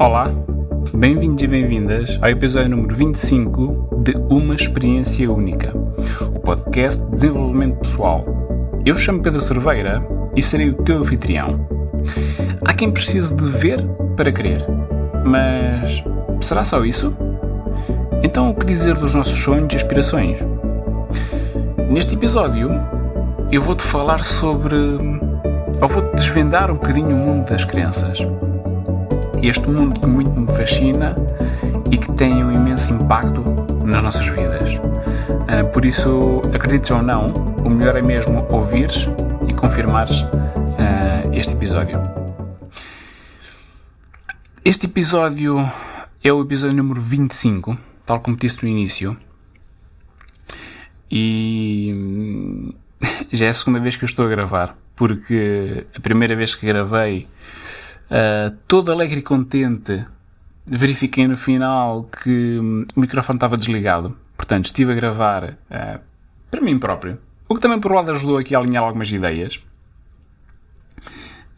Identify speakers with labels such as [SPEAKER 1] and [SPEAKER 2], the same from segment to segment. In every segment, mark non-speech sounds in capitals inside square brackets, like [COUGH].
[SPEAKER 1] Olá, bem-vindos e bem-vindas ao episódio número 25 de Uma Experiência Única, o podcast de desenvolvimento pessoal. Eu chamo Pedro Cerveira e serei o teu anfitrião. Há quem precise de ver para crer, mas será só isso? Então, o que dizer dos nossos sonhos e aspirações? Neste episódio, eu vou-te falar sobre. ou vou-te desvendar um bocadinho o mundo das crenças este mundo que muito me fascina e que tem um imenso impacto nas nossas vidas. Ah, por isso, acredites ou não, o melhor é mesmo ouvires e confirmares ah, este episódio. Este episódio é o episódio número 25, tal como disse no início. E [LAUGHS] já é a segunda vez que eu estou a gravar, porque a primeira vez que gravei Uh, todo alegre e contente, verifiquei no final que hum, o microfone estava desligado. Portanto, estive a gravar uh, para mim próprio. O que também, por um lado, ajudou aqui a alinhar algumas ideias.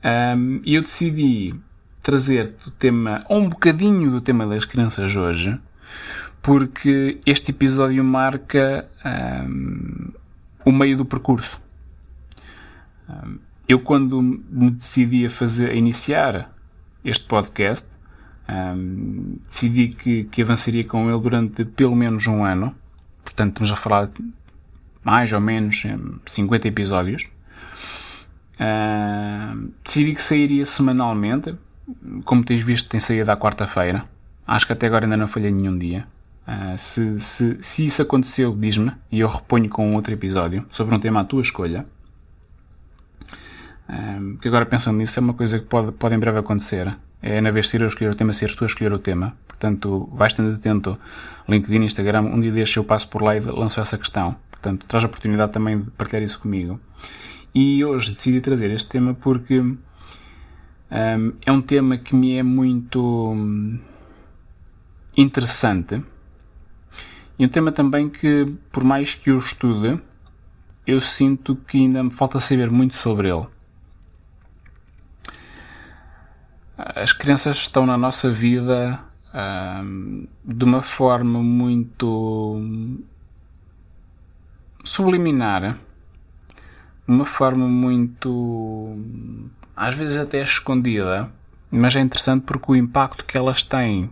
[SPEAKER 1] Um, e eu decidi trazer o tema, um bocadinho do tema das crianças hoje, porque este episódio marca um, o meio do percurso. Um, eu quando me decidi a fazer, a iniciar este podcast, um, decidi que, que avançaria com ele durante pelo menos um ano. Portanto, estamos a falar de mais ou menos 50 episódios. Uh, decidi que sairia semanalmente. Como tens visto, tem saído à quarta-feira. Acho que até agora ainda não falhei nenhum dia. Uh, se, se, se isso aconteceu, diz-me e eu reponho com outro episódio sobre um tema à tua escolha. Um, que agora pensando nisso é uma coisa que pode, pode em breve acontecer. É na vez de ser eu escolher o tema, seres tu a escolher o tema. Portanto, vais estando atento. LinkedIn, Instagram, um dia deste eu passo por lá e lanço essa questão. Portanto, traz a oportunidade também de partilhar isso comigo. E hoje decidi trazer este tema porque um, é um tema que me é muito interessante. E um tema também que, por mais que eu estude, eu sinto que ainda me falta saber muito sobre ele. As crianças estão na nossa vida de uma forma muito subliminar, uma forma muito às vezes até escondida, mas é interessante porque o impacto que elas têm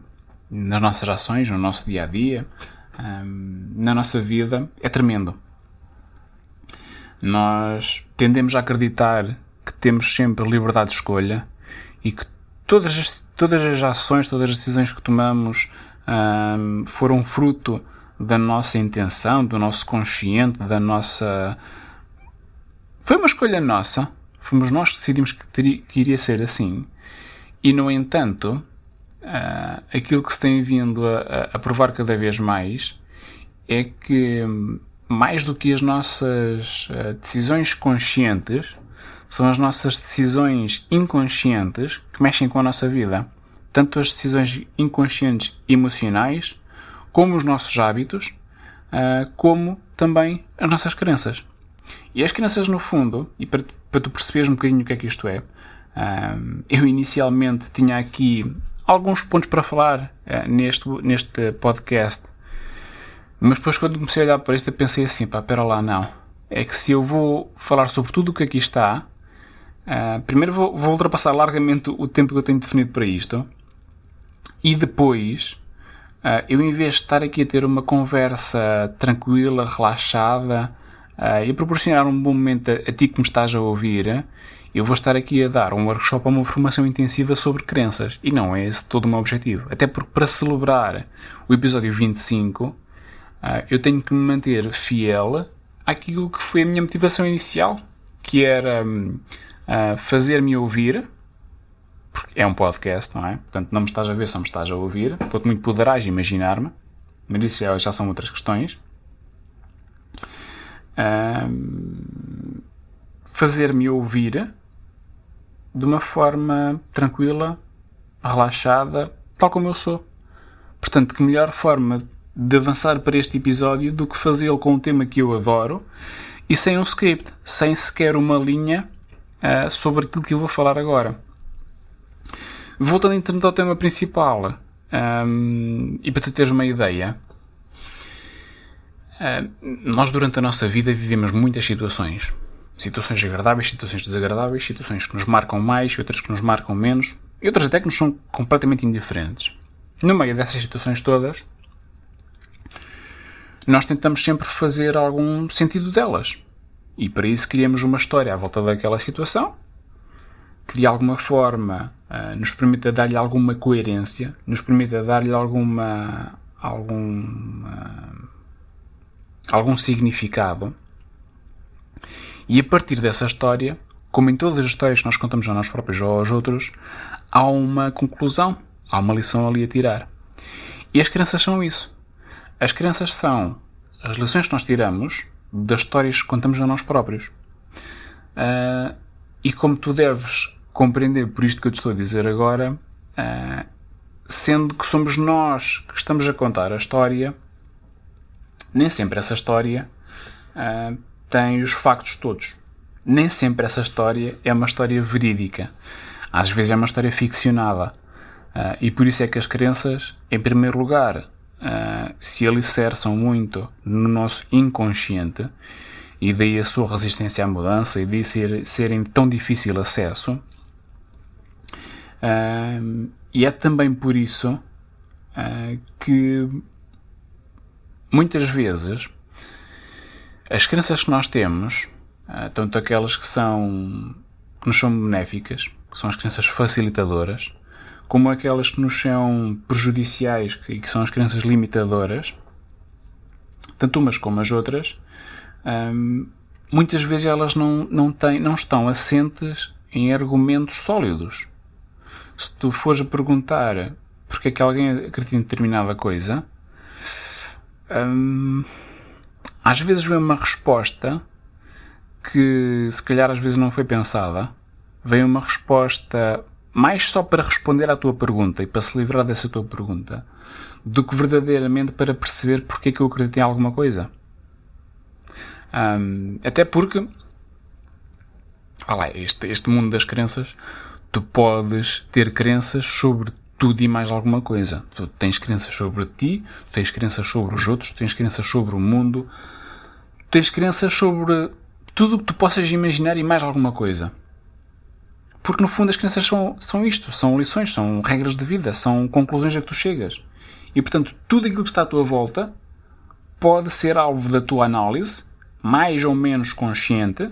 [SPEAKER 1] nas nossas ações, no nosso dia a dia, na nossa vida, é tremendo. Nós tendemos a acreditar que temos sempre liberdade de escolha e que todas as, todas as ações, todas as decisões que tomamos um, foram fruto da nossa intenção, do nosso consciente, da nossa. Foi uma escolha nossa. Fomos nós que decidimos que, teria, que iria ser assim. E, no entanto, uh, aquilo que se tem vindo a, a, provar cada vez mais é que, mais do que as nossas uh, decisões conscientes, são as nossas decisões inconscientes que mexem com a nossa vida. Tanto as decisões inconscientes emocionais, como os nossos hábitos, uh, como também as nossas crenças. E as crenças, no fundo, e para, para tu perceberes um bocadinho o que é que isto é, uh, eu inicialmente tinha aqui alguns pontos para falar uh, neste, neste podcast, mas depois quando comecei a olhar para isto, pensei assim, pá, pera lá, não. É que se eu vou falar sobre tudo o que aqui está, Uh, primeiro vou, vou, ultrapassar largamente o tempo que eu tenho definido para isto. E depois, uh, eu em vez de estar aqui a ter uma conversa tranquila, relaxada uh, e proporcionar um bom momento a, a, ti que me estás a ouvir, eu vou estar aqui a dar um workshop ou uma formação intensiva sobre crenças. E não é esse todo o meu objetivo. Até porque para celebrar o episódio 25, eu tenho que me manter fiel àquilo que foi a minha motivação inicial, que era. Um, uh, fazer-me ouvir, porque é um podcast, não é? Portanto, não me estás a ver, só me estás a ouvir. Quanto muito poderás imaginar-me, mas isso já, já, são outras questões. Uh, fazer-me ouvir de uma forma tranquila, relaxada, tal como eu sou. Portanto, que melhor forma de avançar para este episódio do que fazê-lo com um tema que eu adoro e sem um script, sem sequer uma linha uh, sobre aquilo que eu vou falar agora. voltando então ao tema principal, um, e para tu teres uma ideia, uh, nós durante a nossa vida vivemos muitas situações. Situações agradáveis, situações desagradáveis, situações que nos marcam mais, outras que nos marcam menos, e outras até que nos são completamente indiferentes. No meio dessas situações todas, nós tentamos sempre fazer algum sentido delas. E para isso criamos uma história à volta daquela situação que de alguma forma uh, nos permita dar-lhe alguma coerência, nos permita dar-lhe alguma algum algum significado. E a partir dessa história, como em todas as histórias que nós contamos a nós próprios ou aos outros, há uma conclusão, há uma lição ali a tirar. E as crianças são isso. As crianças são as lições que nós tiramos das histórias que contamos a nós próprios. Uh, e como tu deves compreender por isto que eu te estou a dizer agora, uh, sendo que somos nós que estamos a contar a história, nem sempre essa história uh, tem os factos todos. Nem sempre essa história é uma história verídica. Às vezes é uma história ficcionada. E por isso é que as crenças, em primeiro lugar, uh, se alicerçam muito no nosso inconsciente e daí a sua resistência à mudança e daí ser, serem tão difícil acesso. Uh, e é também por isso uh, que muitas vezes as crenças que nós temos, tanto aquelas que são que nos são benéficas, que são as crenças facilitadoras, como aquelas que nos são prejudiciais e que são as crenças limitadoras, tanto umas como as outras, hum, muitas vezes elas não, não, têm, não estão assentes em argumentos sólidos. Se tu fores a perguntar porque é que alguém acredita em determinada coisa, hum, às vezes vem uma resposta que se calhar às vezes não foi pensada, vem uma resposta mais só para responder à tua pergunta e para se livrar dessa tua pergunta, do que verdadeiramente para perceber porque é que eu acredito em alguma coisa. Um, até porque, olha este, este mundo das crenças, tu podes ter crenças sobre tudo e mais alguma coisa. Tu tens crenças sobre ti, tu tens crenças sobre os outros, tu tens crenças sobre o mundo, tu tens crenças sobre tudo o que tu possas imaginar e mais alguma coisa. Porque no fundo as crenças são, são isto, são lições, são regras de vida, são conclusões a que tu chegas. E portanto, tudo aquilo que está à tua volta pode ser alvo da tua análise, mais ou menos consciente,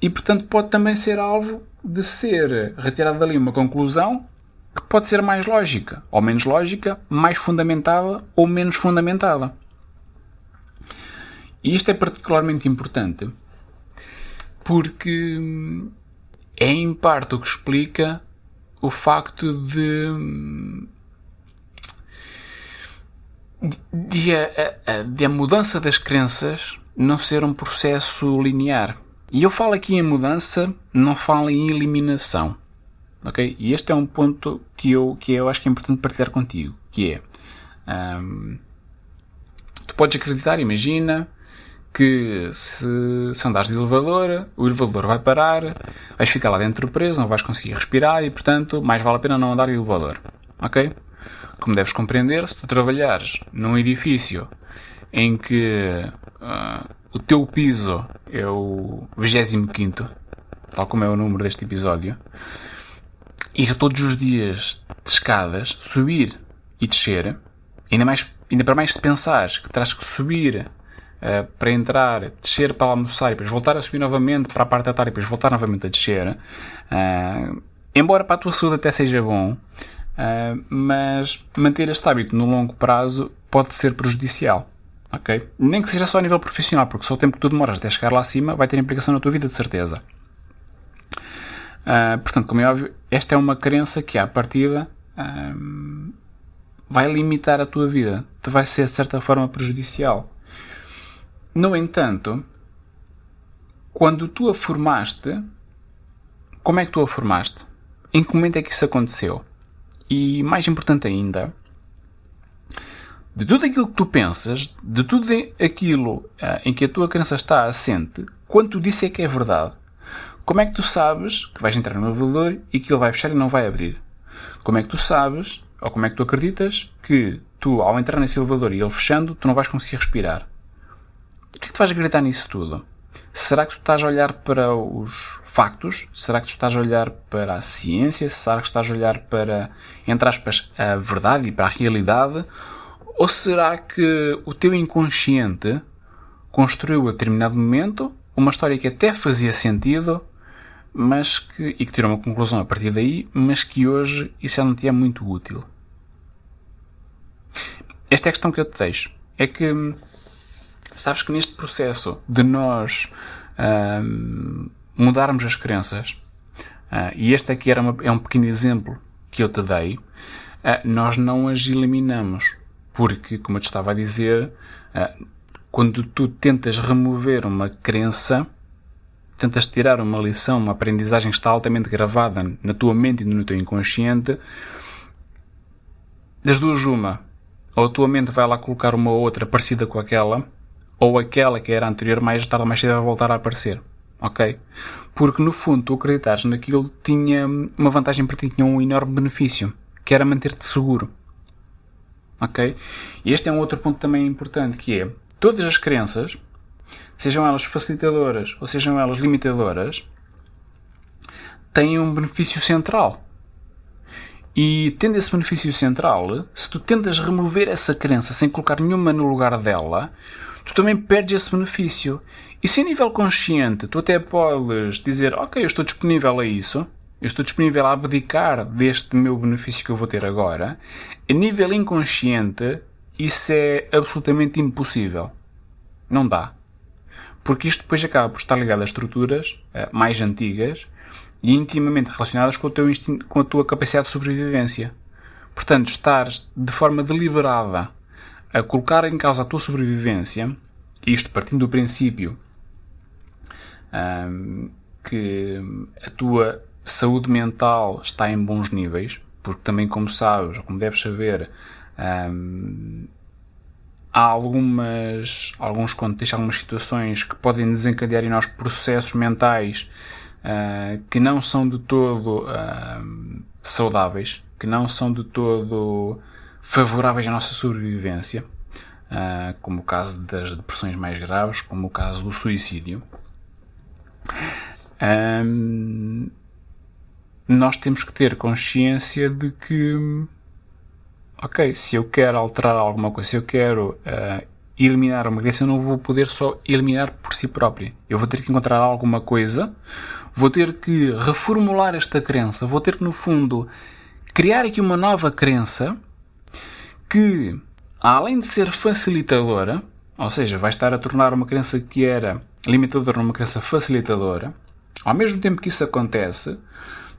[SPEAKER 1] e portanto pode também ser alvo de ser retirada dali uma conclusão que pode ser mais lógica, ou menos lógica, mais fundamentada ou menos fundamentada. E isto é particularmente importante porque é em parte o que explica o facto de, de, a, de a mudança das crenças não ser um processo linear. E eu falo aqui em mudança, não falo em eliminação. Ok? E este é um ponto que eu, que eu acho que é importante partilhar contigo, que é um, tu podes acreditar, imagina, que se, se andares de elevador, o elevador vai parar, vais ficar lá dentro preso, não vais conseguir respirar e, portanto, mais vale a pena não andar de elevador. Ok? Como deves compreender, se tu trabalhares num edifício em que uh, o teu piso é o 25, tal como é o número deste episódio, e todos os dias de escadas, subir e descer, ainda, mais, ainda para mais se pensares que terás que subir uh, para entrar, descer para almoçar e depois voltar a subir novamente para a parte da tarde e depois voltar novamente a descer, uh, embora para a tua saúde até seja bom, uh, mas manter este hábito no longo prazo pode ser prejudicial. Ok? Nem que seja só a nível profissional, porque só o tempo que tu demoras até chegar lá acima vai ter implicação na tua vida, de certeza. Uh, portanto, como é óbvio, esta é uma crença que, à partida, vai limitar a tua vida, te vai ser de certa forma prejudicial. No entanto, quando tu a formaste, como é que tu a formaste? Em que momento é que isso aconteceu? E mais importante ainda, de tudo aquilo que tu pensas, de tudo aquilo uh, em que a tua crença está assente, quanto disso é que é verdade? Como é que tu sabes que vais entrar no elevador e que ele vai fechar e não vai abrir? Como é que tu sabes, ou como é que tu acreditas, que tu, ao entrar nesse elevador e ele fechando, tu não vais conseguir respirar? O que é que tu vais acreditar nisso tudo? Será que tu estás a olhar para os factos? Será que tu estás a olhar para a ciência? Será que estás a olhar para, entre aspas, a verdade e para a realidade? Ou será que o teu inconsciente construiu a determinado momento uma história que até fazia sentido, mas que, e que tirou uma conclusão a partir daí, mas que hoje isso não te é muito útil? Esta é a questão que eu te deixo. É que sabes que neste processo de nós mudarmos as crenças, uh, e este aqui era uma, é um pequeno exemplo que eu te dei, uh, nós não as eliminamos. Porque, como eu te estava a dizer, quando tu tentas remover uma crença, tentas tirar uma lição, uma aprendizagem que está altamente gravada na tua mente e no teu inconsciente, das duas uma, ou a tua mente vai lá colocar uma outra parecida com aquela, ou aquela que era anterior, mais tarde ou mais cedo vai voltar a aparecer. Ok? Porque no fundo tu acreditares naquilo tinha uma vantagem para ti, tinha um enorme benefício, que era manter-te seguro. Ok? E este é um outro ponto também importante, que é todas as crenças, sejam elas facilitadoras ou sejam elas limitadoras, têm um benefício central. E tendo esse benefício central, se tu tentas remover essa crença sem colocar nenhuma no lugar dela, tu também perdes esse benefício. E se a nível consciente tu até podes dizer, ok, eu estou disponível a isso, eu estou disponível a abdicar deste meu benefício que eu vou ter agora, a nível inconsciente isso é absolutamente impossível. Não dá. Porque isto depois acaba por estar ligado a estruturas uh, mais antigas e intimamente relacionadas com, o teu instinto, com a tua capacidade de sobrevivência. Portanto, estar de forma deliberada a colocar em causa a tua sobrevivência, isto partindo do princípio que a tua saúde mental está em bons níveis, porque também, como sabes, como deves saber, há algumas, alguns contextos, algumas situações que podem desencadear em nós processos mentais uh, que não são de todo uh, saudáveis, que não são de todo favoráveis à nossa sobrevivência, uh, como o caso das depressões mais graves, como o caso do suicídio. Nós temos que ter consciência de que, ok, se eu quero alterar alguma coisa, se eu quero uh, eliminar uma crença, eu não vou poder só eliminar por si próprio. Eu vou ter que encontrar alguma coisa, vou ter que reformular esta crença, vou ter que, no fundo, criar aqui uma nova crença que, além de ser facilitadora, ou seja, vai estar a tornar uma crença que era limitadora numa crença facilitadora, ao mesmo tempo que isso acontece,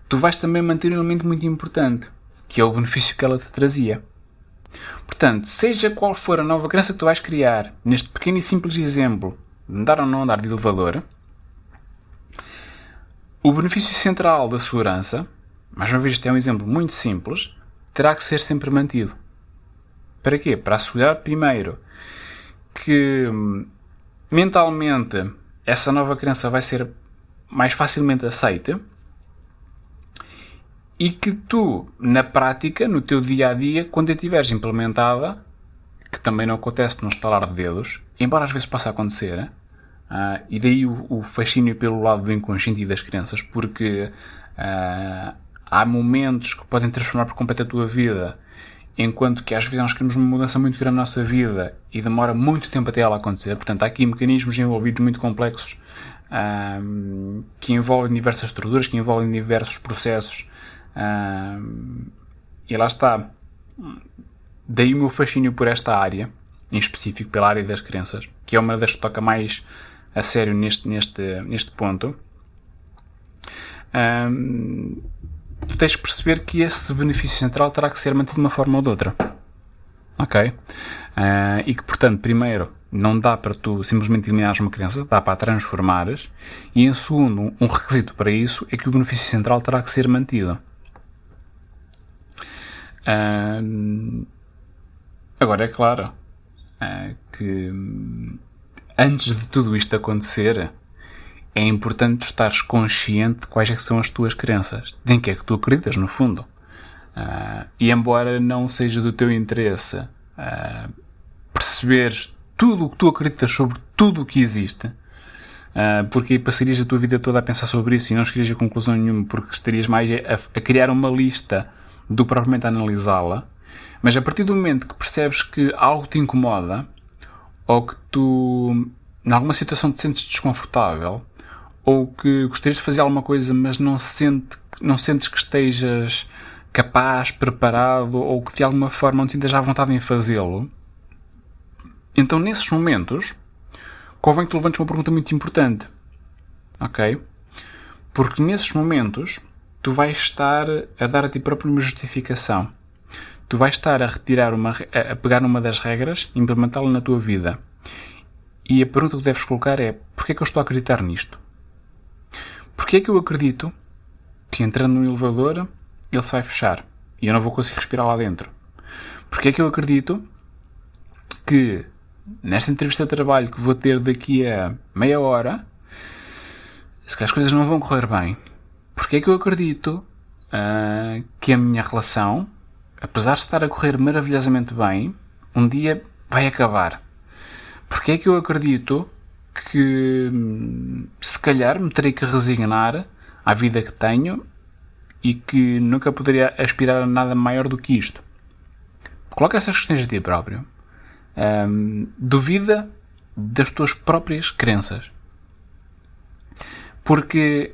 [SPEAKER 1] tu vais também manter um elemento muito importante, que é o benefício que ela te trazia. Portanto, seja qual for a nova crença que tu vais criar, neste pequeno e simples exemplo de andar ou não andar de elevador, o benefício central da segurança, mais uma vez este é um exemplo muito simples, terá que ser sempre mantido. Para quê? Para assegurar, primeiro, que hum, mentalmente essa nova crença vai ser mais facilmente aceita e que tu, na prática, no teu dia a dia, quando a tiveres implementada, que também não acontece num estalar de dedos, embora às vezes possa acontecer, uh, e daí o, o, fascínio pelo lado do inconsciente e das crenças, porque uh, há momentos que podem transformar por completo a tua vida enquanto que às vezes nós queremos uma mudança muito grande na nossa vida e demora muito tempo até ela acontecer. Portanto, há aqui mecanismos envolvidos muito complexos um, que envolvem diversas estruturas, que envolvem diversos processos. Um, e lá está. Daí o meu fascínio por esta área, em específico pela área das crenças, que é uma das que toca mais a sério neste, neste, neste ponto. Um, tu tens de perceber que esse benefício central terá que ser mantido de uma forma ou de outra. Ok? Uh, e que, portanto, primeiro, não dá para tu simplesmente eliminares uma crença, dá para a transformares. E, em segundo, um requisito para isso é que o benefício central terá que ser mantido. Uh, agora, é claro uh, que antes de tudo isto acontecer, é importante estares consciente de quais é são as tuas crenças, de em que é que tu acreditas, no fundo. Uh, e embora não seja do teu interesse uh, perceberes tudo o que tu acreditas sobre tudo o que existe, uh, porque passarias a tua vida toda a pensar sobre isso e não chegarias a conclusão nenhuma, porque estarias mais a, a criar uma lista do que propriamente a analisá-la. Mas a partir do momento que percebes que algo te incomoda, ou que tu, em alguma situação, te sentes desconfortável, ou que gostarias de fazer alguma coisa, mas não, sente, não sentes que estejas capaz, preparado, ou que de alguma forma não te sintas à vontade em fazê-lo, então nesses momentos, convém que tu levantes uma pergunta muito importante. Ok? Porque nesses momentos, tu vais estar a dar a ti próprio uma justificação tu vais estar a retirar uma, a pegar numa das regras e implementá-la na tua vida. E a pergunta que deves colocar é: porquê é que eu estou a acreditar nisto? Porquê é que eu acredito que entrando no elevador ele se vai fechar e eu não vou conseguir respirar lá dentro? Porquê é que eu acredito que nesta entrevista de trabalho que vou ter daqui a meia hora, se que as coisas não vão correr bem? Porquê é que eu acredito uh, que a minha relação apesar de estar a correr maravilhosamente bem, um dia vai acabar. Porque é que eu acredito que hum, se calhar me terei que resignar à vida que tenho e que nunca poderia aspirar a nada maior do que isto? Coloca essas questões a ti próprio. Um, duvida das tuas próprias crenças. Porque,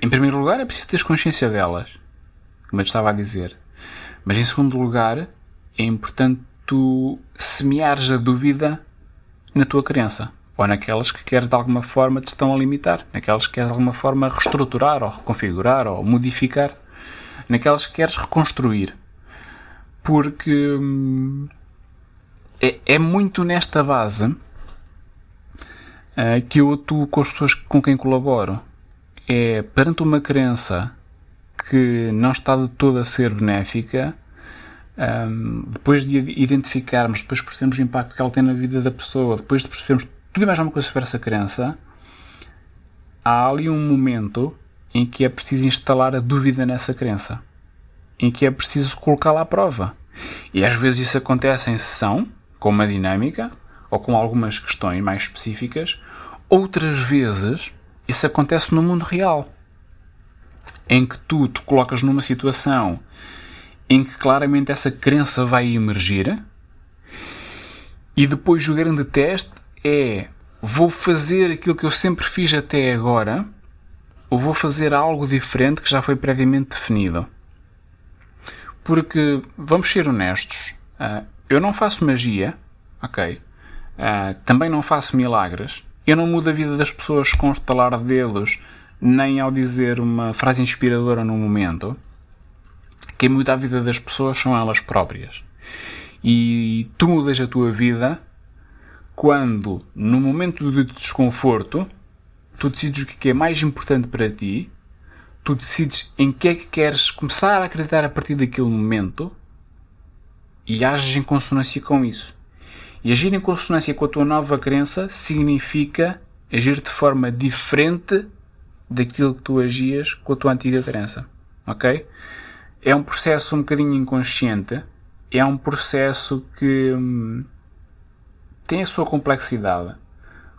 [SPEAKER 1] em primeiro lugar, é preciso ter consciência delas. Como eu estava a dizer. Mas em segundo lugar, é importante tu semeares a dúvida na tua crença. Ou naquelas que queres de alguma forma te estão a limitar. Naquelas que queres de alguma forma reestruturar, ou reconfigurar, ou modificar. Naquelas que queres reconstruir. Porque hum, é, é, muito nesta base uh, que eu atuo com as pessoas com quem colaboro. É perante uma crença que não está de todo a ser benéfica, um, depois de identificarmos, depois de percebermos o impacto que ela tem na vida da pessoa, depois de percebermos tudo e mais alguma coisa sobre essa crença, há ali um momento em que é preciso instalar a dúvida nessa crença, em que é preciso colocá-la à prova. E às vezes isso acontece em sessão, com uma dinâmica, ou com algumas questões mais específicas, outras vezes isso acontece no mundo real em que tu te colocas numa situação em que claramente essa crença vai emergir e depois o grande teste é vou fazer aquilo que eu sempre fiz até agora ou vou fazer algo diferente que já foi previamente definido. Porque, vamos ser honestos, ah, eu não faço magia, ok? Ah, também não faço milagres. Eu não mudo a vida das pessoas com estalar de dedos nem ao dizer uma frase inspiradora no momento. Quem muda a vida das pessoas são elas próprias. E tu mudas a tua vida quando, no momento de desconforto, tu decides o que é mais importante para ti, tu decides em que é que queres começar a acreditar a partir daquele momento e ages em consonância com isso. E agir em consonância com a tua nova crença significa agir de forma diferente daquilo que tu agias com a tua antiga crença. Ok? É um processo um bocadinho inconsciente, é um processo que hum, tem a sua complexidade.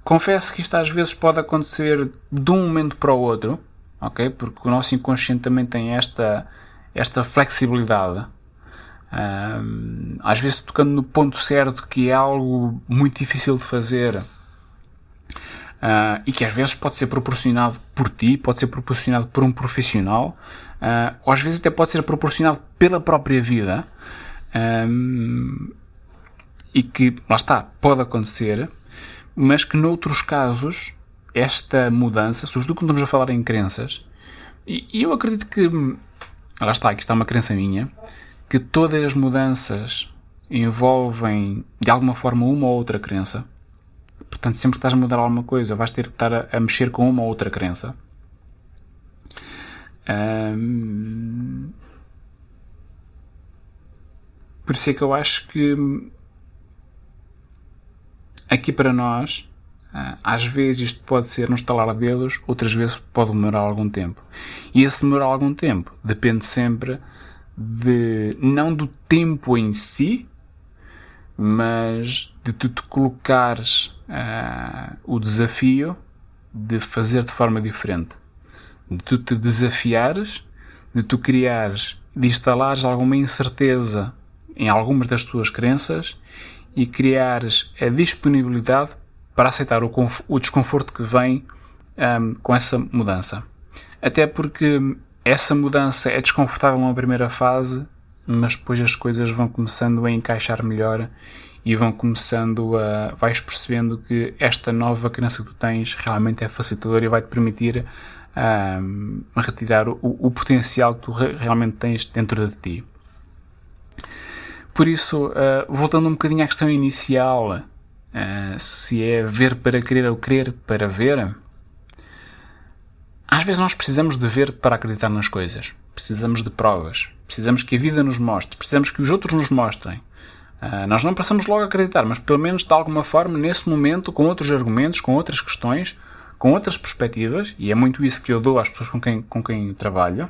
[SPEAKER 1] Confesso que isto às vezes pode acontecer de um momento para o outro, ok? Porque o nosso inconsciente também tem esta, esta flexibilidade. Um, às vezes tocando no ponto certo que é algo muito difícil de fazer uh, e que às vezes pode ser proporcionado por ti, pode ser proporcionado por um profissional, uh, ou às vezes até pode ser proporcionado pela própria vida, um, e que, lá está, pode acontecer, mas que noutros casos esta mudança, sobretudo quando estamos a falar em crenças, e, e eu acredito que, lá está, aqui está uma crença minha, que todas as mudanças envolvem de alguma forma uma ou outra crença. Portanto, sempre que estás a mudar alguma coisa, vais ter que estar a, a mexer com uma ou outra crença. Por isso é que eu acho que aqui para nós, ah, às vezes isto pode ser no estalar de dedos, outras vezes pode demorar algum tempo. E esse demorar algum tempo depende sempre de não do tempo em si, mas de tu te colocares uh, o desafio de fazer de forma diferente, de tu te desafiares, de tu criares, de instalares alguma incerteza em algumas das tuas crenças e criares a disponibilidade para aceitar o, o desconforto que vem um, com essa mudança. Até porque essa mudança é desconfortável numa primeira fase, mas depois as coisas vão começando a encaixar melhor e vão começando a. vais percebendo que esta nova crença que tu tens realmente é facilitadora e vai-te permitir um, retirar o, o, potencial que tu realmente tens dentro de ti. Por isso, uh, voltando um bocadinho à questão inicial, uh, se é ver para querer ou querer para ver, às vezes nós precisamos de ver para acreditar nas coisas. Precisamos de provas. Precisamos que a vida nos mostre. Precisamos que os outros nos mostrem. Uh, nós não passamos logo a acreditar, mas pelo menos de alguma forma, nesse momento, com outros argumentos, com outras questões, com outras perspectivas, e é muito isso que eu dou às pessoas com quem, com quem trabalho,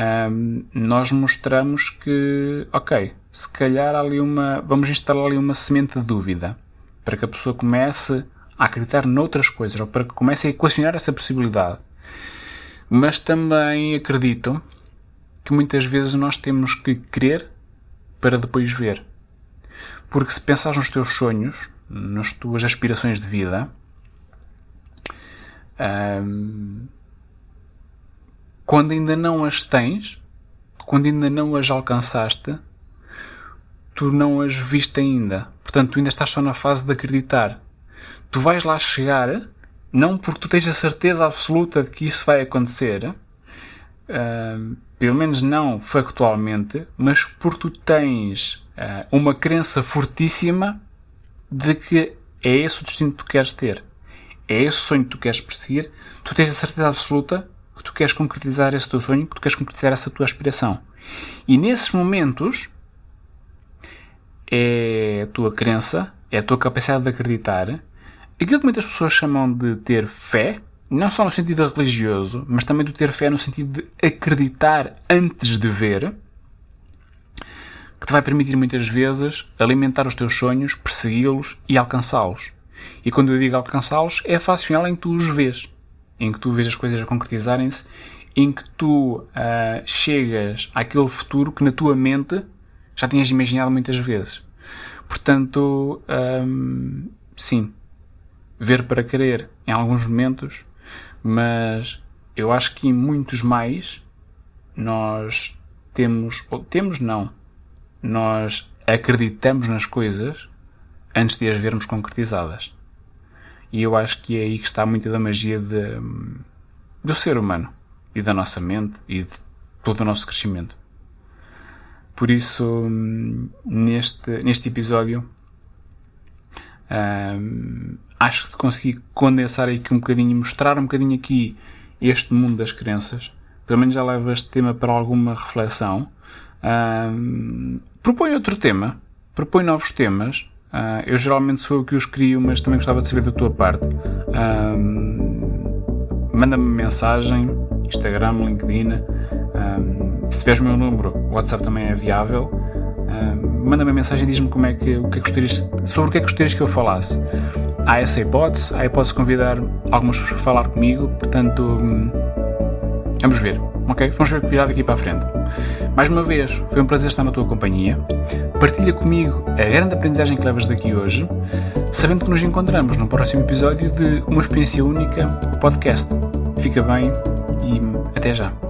[SPEAKER 1] um, nós mostramos que, ok, se calhar ali uma. Vamos instalar ali uma semente de dúvida para que a pessoa comece a acreditar noutras coisas ou para que comece a equacionar essa possibilidade. Mas também acredito que muitas vezes nós temos que crer para depois ver. Porque se pensares nos teus sonhos, nas tuas aspirações de vida, quando ainda não as tens, quando ainda não as alcançaste, tu não as viste ainda. Portanto, tu ainda estás só na fase de acreditar. Tu vais lá chegar, não porque tu tens a certeza absoluta de que isso vai acontecer, uh, pelo menos não factualmente, mas porque tu tens uh, uma crença fortíssima de que é esse o destino que tu queres ter é esse sonho que tu queres perseguir, tu tens a certeza absoluta que tu queres concretizar esse teu sonho, que tu queres concretizar essa tua aspiração. E nesses momentos é a tua crença, é a tua capacidade de acreditar, aquilo que muitas pessoas chamam de ter fé, não só no sentido religioso, mas também de ter fé no sentido de acreditar antes de ver, que te vai permitir muitas vezes alimentar os teus sonhos, persegui-los e alcançá-los. E quando eu digo alcançá-los, é a fase final em que tu os vês, em que tu vês as coisas a concretizarem-se, em que tu uh, chegas àquele futuro que na tua mente já tinhas imaginado muitas vezes. Portanto, um, sim, ver para querer em alguns momentos, mas eu acho que em muitos mais nós temos, ou temos não, nós acreditamos nas coisas antes de as vermos concretizadas. E eu acho que é aí que está muito da magia de, do ser humano e da nossa mente e de todo o nosso crescimento. Por isso, neste, neste episódio, hum, acho que consegui condensar aqui um bocadinho, mostrar um bocadinho aqui este mundo das crenças. Pelo menos já leva este tema para alguma reflexão. Hum, propõe outro tema, propõe novos temas Uh, eu geralmente sou eu que os crio, mas também gostava de saber da tua parte. Manda-me mensagem, Instagram, LinkedIn. Se tiveres o meu número, WhatsApp também é viável. Manda-me mensagem e diz-me como é que, o que é que gostarias, sobre o que é que gostarias que eu falasse. Há essa hipótese, há a hipótese de convidar algumas pessoas a falar comigo, portanto, hum, vamos ver, ok? Vamos ver o que virá daqui para a frente. Mais uma vez, foi um prazer estar na tua companhia. Partilha comigo a grande aprendizagem que levas daqui hoje, sabendo que nos encontramos no próximo episódio de Uma Experiência Única podcast. Fica bem e até já.